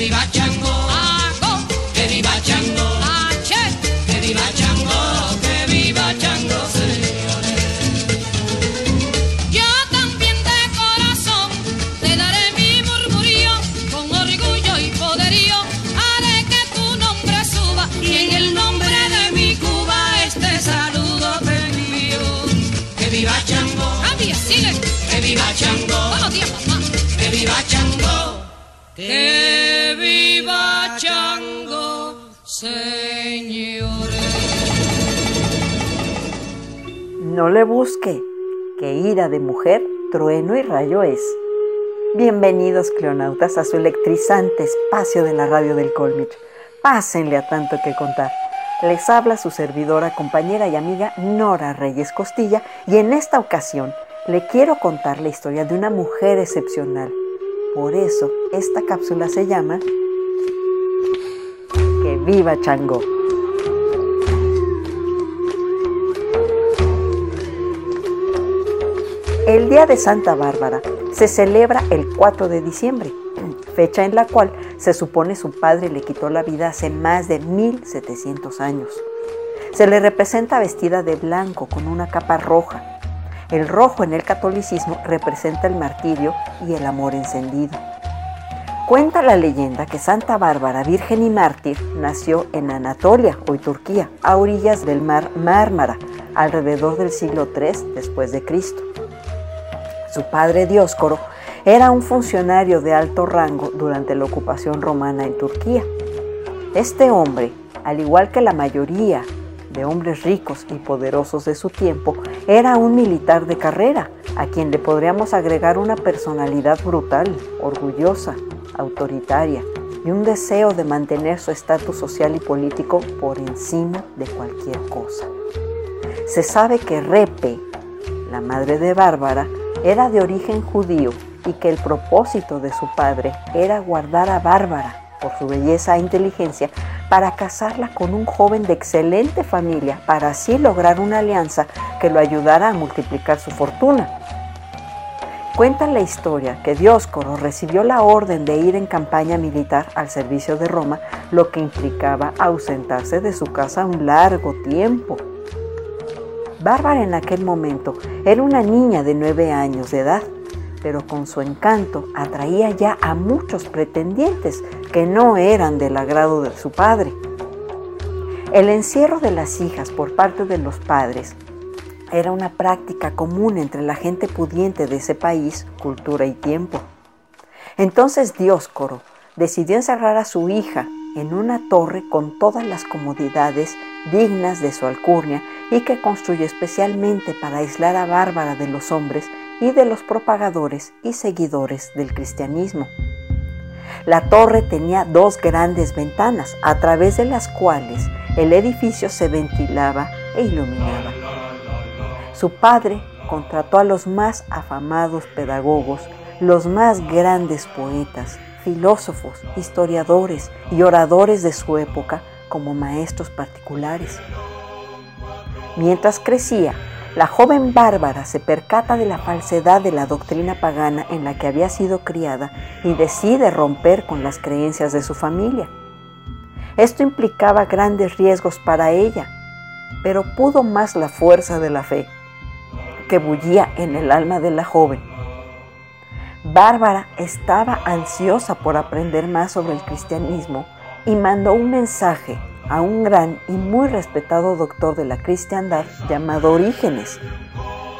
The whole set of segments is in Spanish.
Que viva Chango, Ago. que viva Chango, Ache. que viva Chango, que viva Chango, señores. Yo también de corazón te daré mi murmurío, con orgullo y poderío, haré que tu nombre suba y en el nombre de mi Cuba este saludo te envío. Que viva Chango, Adiós, que viva Chango, Buenos días, papá. que viva Chango. Que No le busque, que ira de mujer, trueno y rayo es. Bienvenidos, cleonautas, a su electrizante espacio de la radio del Colmich. Pásenle a tanto que contar. Les habla su servidora, compañera y amiga Nora Reyes Costilla y en esta ocasión le quiero contar la historia de una mujer excepcional. Por eso esta cápsula se llama viva Chango. El Día de Santa Bárbara se celebra el 4 de diciembre, fecha en la cual se supone su padre le quitó la vida hace más de 1700 años. Se le representa vestida de blanco con una capa roja. El rojo en el catolicismo representa el martirio y el amor encendido. Cuenta la leyenda que Santa Bárbara, virgen y mártir, nació en Anatolia, hoy Turquía, a orillas del mar Mármara, alrededor del siglo III después de Cristo. Su padre Dioscoro era un funcionario de alto rango durante la ocupación romana en Turquía. Este hombre, al igual que la mayoría de hombres ricos y poderosos de su tiempo, era un militar de carrera, a quien le podríamos agregar una personalidad brutal, orgullosa, autoritaria y un deseo de mantener su estatus social y político por encima de cualquier cosa. Se sabe que Repe, la madre de Bárbara, era de origen judío y que el propósito de su padre era guardar a Bárbara por su belleza e inteligencia para casarla con un joven de excelente familia para así lograr una alianza que lo ayudara a multiplicar su fortuna. Cuenta la historia que Dioscoro recibió la orden de ir en campaña militar al servicio de Roma, lo que implicaba ausentarse de su casa un largo tiempo. Bárbara en aquel momento era una niña de nueve años de edad, pero con su encanto atraía ya a muchos pretendientes que no eran del agrado de su padre. El encierro de las hijas por parte de los padres era una práctica común entre la gente pudiente de ese país, cultura y tiempo. Entonces Dioscoro decidió encerrar a su hija en una torre con todas las comodidades dignas de su alcurnia y que construyó especialmente para aislar a Bárbara de los hombres y de los propagadores y seguidores del cristianismo. La torre tenía dos grandes ventanas a través de las cuales el edificio se ventilaba e iluminaba. Su padre contrató a los más afamados pedagogos, los más grandes poetas, filósofos, historiadores y oradores de su época como maestros particulares. Mientras crecía, la joven Bárbara se percata de la falsedad de la doctrina pagana en la que había sido criada y decide romper con las creencias de su familia. Esto implicaba grandes riesgos para ella, pero pudo más la fuerza de la fe que bullía en el alma de la joven. Bárbara estaba ansiosa por aprender más sobre el cristianismo y mandó un mensaje a un gran y muy respetado doctor de la cristiandad llamado Orígenes,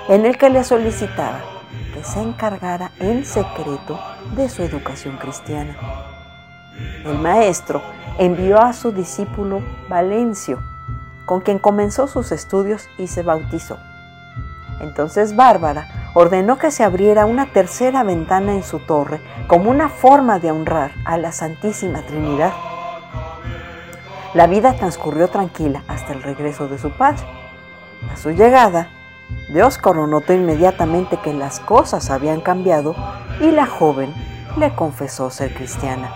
en el que le solicitaba que se encargara en secreto de su educación cristiana. El maestro envió a su discípulo Valencio, con quien comenzó sus estudios y se bautizó. Entonces Bárbara ordenó que se abriera una tercera ventana en su torre como una forma de honrar a la Santísima Trinidad. La vida transcurrió tranquila hasta el regreso de su padre. A su llegada, Dioscoro notó inmediatamente que las cosas habían cambiado y la joven le confesó ser cristiana.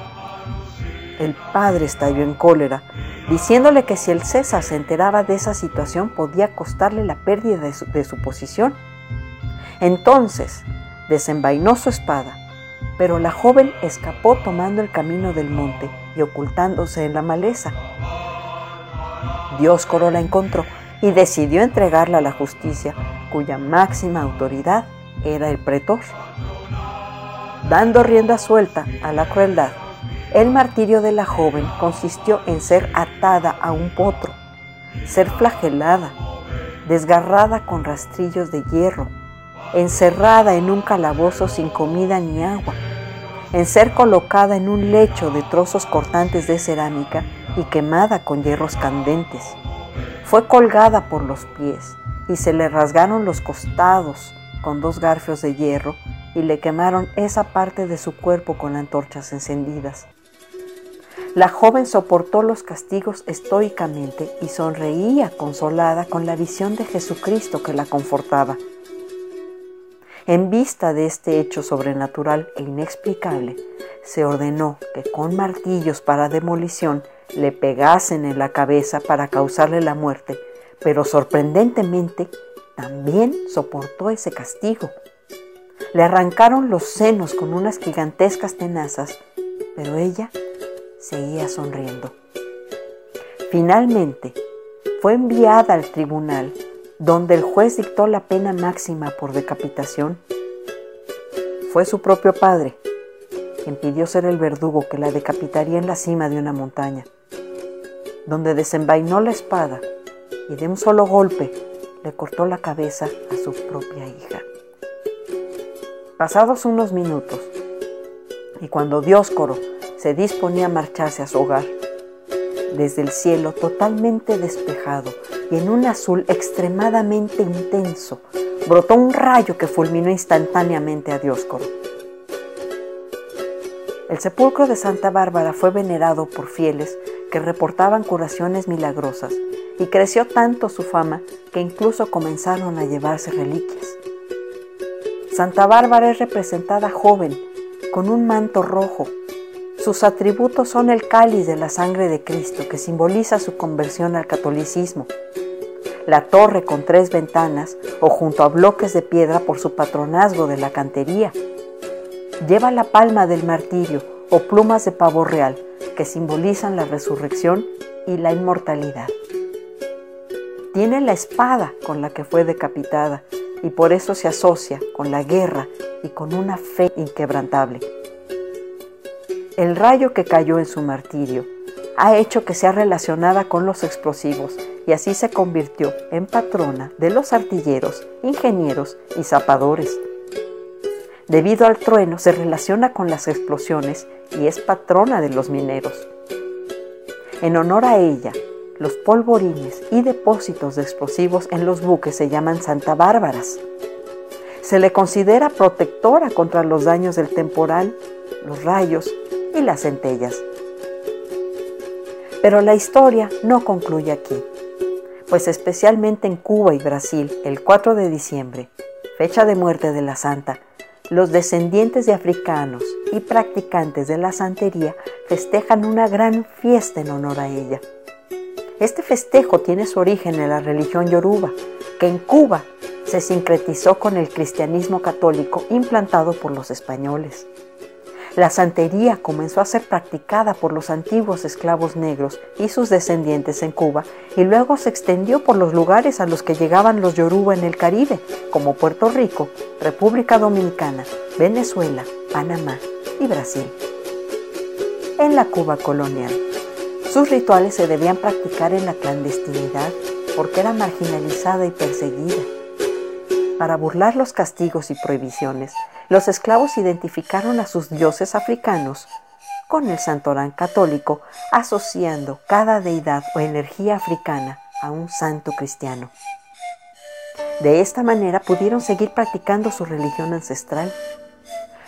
El padre estalló en cólera diciéndole que si el César se enteraba de esa situación podía costarle la pérdida de su, de su posición. Entonces desenvainó su espada, pero la joven escapó tomando el camino del monte y ocultándose en la maleza. Dioscoro la encontró y decidió entregarla a la justicia, cuya máxima autoridad era el pretor. Dando rienda suelta a la crueldad, el martirio de la joven consistió en ser atada a un potro, ser flagelada, desgarrada con rastrillos de hierro, encerrada en un calabozo sin comida ni agua, en ser colocada en un lecho de trozos cortantes de cerámica y quemada con hierros candentes. Fue colgada por los pies y se le rasgaron los costados con dos garfios de hierro y le quemaron esa parte de su cuerpo con antorchas encendidas. La joven soportó los castigos estoicamente y sonreía consolada con la visión de Jesucristo que la confortaba. En vista de este hecho sobrenatural e inexplicable, se ordenó que con martillos para demolición le pegasen en la cabeza para causarle la muerte, pero sorprendentemente también soportó ese castigo. Le arrancaron los senos con unas gigantescas tenazas, pero ella seguía sonriendo. Finalmente, fue enviada al tribunal donde el juez dictó la pena máxima por decapitación. Fue su propio padre quien ser el verdugo que la decapitaría en la cima de una montaña, donde desenvainó la espada y de un solo golpe le cortó la cabeza a su propia hija. Pasados unos minutos, y cuando Dioscoro se disponía a marcharse a su hogar, desde el cielo totalmente despejado y en un azul extremadamente intenso, brotó un rayo que fulminó instantáneamente a Dioscoro. El sepulcro de Santa Bárbara fue venerado por fieles que reportaban curaciones milagrosas y creció tanto su fama que incluso comenzaron a llevarse reliquias. Santa Bárbara es representada joven, con un manto rojo. Sus atributos son el cáliz de la sangre de Cristo, que simboliza su conversión al catolicismo, la torre con tres ventanas o junto a bloques de piedra por su patronazgo de la cantería. Lleva la palma del martirio o plumas de pavo real, que simbolizan la resurrección y la inmortalidad. Tiene la espada con la que fue decapitada y por eso se asocia con la guerra y con una fe inquebrantable. El rayo que cayó en su martirio ha hecho que sea relacionada con los explosivos y así se convirtió en patrona de los artilleros, ingenieros y zapadores. Debido al trueno se relaciona con las explosiones y es patrona de los mineros. En honor a ella, los polvorines y depósitos de explosivos en los buques se llaman Santa Bárbaras. Se le considera protectora contra los daños del temporal, los rayos y las centellas. Pero la historia no concluye aquí, pues especialmente en Cuba y Brasil, el 4 de diciembre, fecha de muerte de la santa, los descendientes de africanos y practicantes de la santería festejan una gran fiesta en honor a ella. Este festejo tiene su origen en la religión yoruba, que en Cuba se sincretizó con el cristianismo católico implantado por los españoles. La santería comenzó a ser practicada por los antiguos esclavos negros y sus descendientes en Cuba y luego se extendió por los lugares a los que llegaban los yoruba en el Caribe, como Puerto Rico, República Dominicana, Venezuela, Panamá y Brasil. En la Cuba colonial, sus rituales se debían practicar en la clandestinidad porque era marginalizada y perseguida. Para burlar los castigos y prohibiciones, los esclavos identificaron a sus dioses africanos con el santorán católico, asociando cada deidad o energía africana a un santo cristiano. De esta manera pudieron seguir practicando su religión ancestral.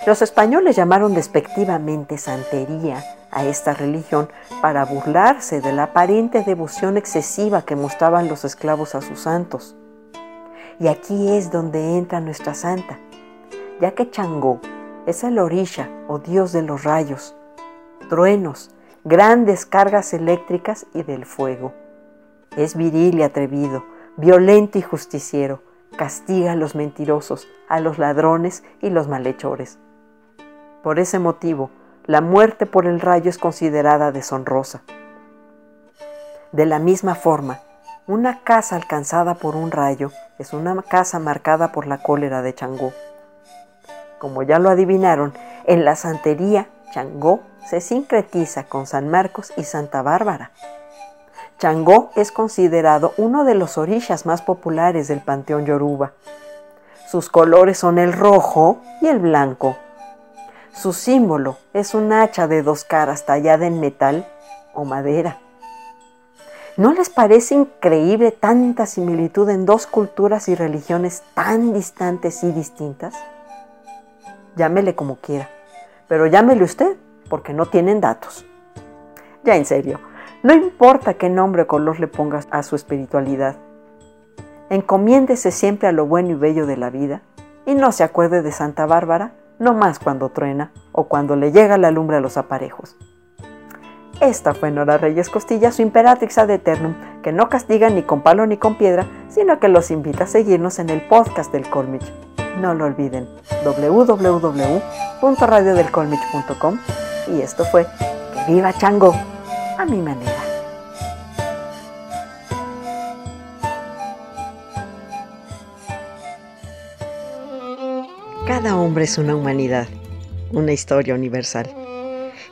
Los españoles llamaron despectivamente santería a esta religión para burlarse de la aparente devoción excesiva que mostraban los esclavos a sus santos. Y aquí es donde entra nuestra santa, ya que Changó es el orisha o dios de los rayos, truenos, grandes cargas eléctricas y del fuego. Es viril y atrevido, violento y justiciero, castiga a los mentirosos, a los ladrones y los malhechores. Por ese motivo, la muerte por el rayo es considerada deshonrosa. De la misma forma, una casa alcanzada por un rayo es una casa marcada por la cólera de Changó. Como ya lo adivinaron, en la santería Changó se sincretiza con San Marcos y Santa Bárbara. Changó es considerado uno de los orishas más populares del panteón yoruba. Sus colores son el rojo y el blanco. Su símbolo es un hacha de dos caras tallada en metal o madera. ¿No les parece increíble tanta similitud en dos culturas y religiones tan distantes y distintas? llámele como quiera, pero llámele usted porque no tienen datos. Ya en serio, no importa qué nombre o color le pongas a su espiritualidad. Encomiéndese siempre a lo bueno y bello de la vida y no se acuerde de Santa Bárbara, no más cuando truena o cuando le llega la lumbre a los aparejos. Esta fue Nora Reyes Costilla, su Imperatrix ad Eternum, que no castiga ni con palo ni con piedra, sino que los invita a seguirnos en el podcast del Colmich no lo olviden, www.radiodelcolmich.com y esto fue Que viva Chango a mi manera. Cada hombre es una humanidad, una historia universal.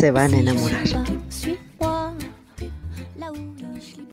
Se van a enamorar.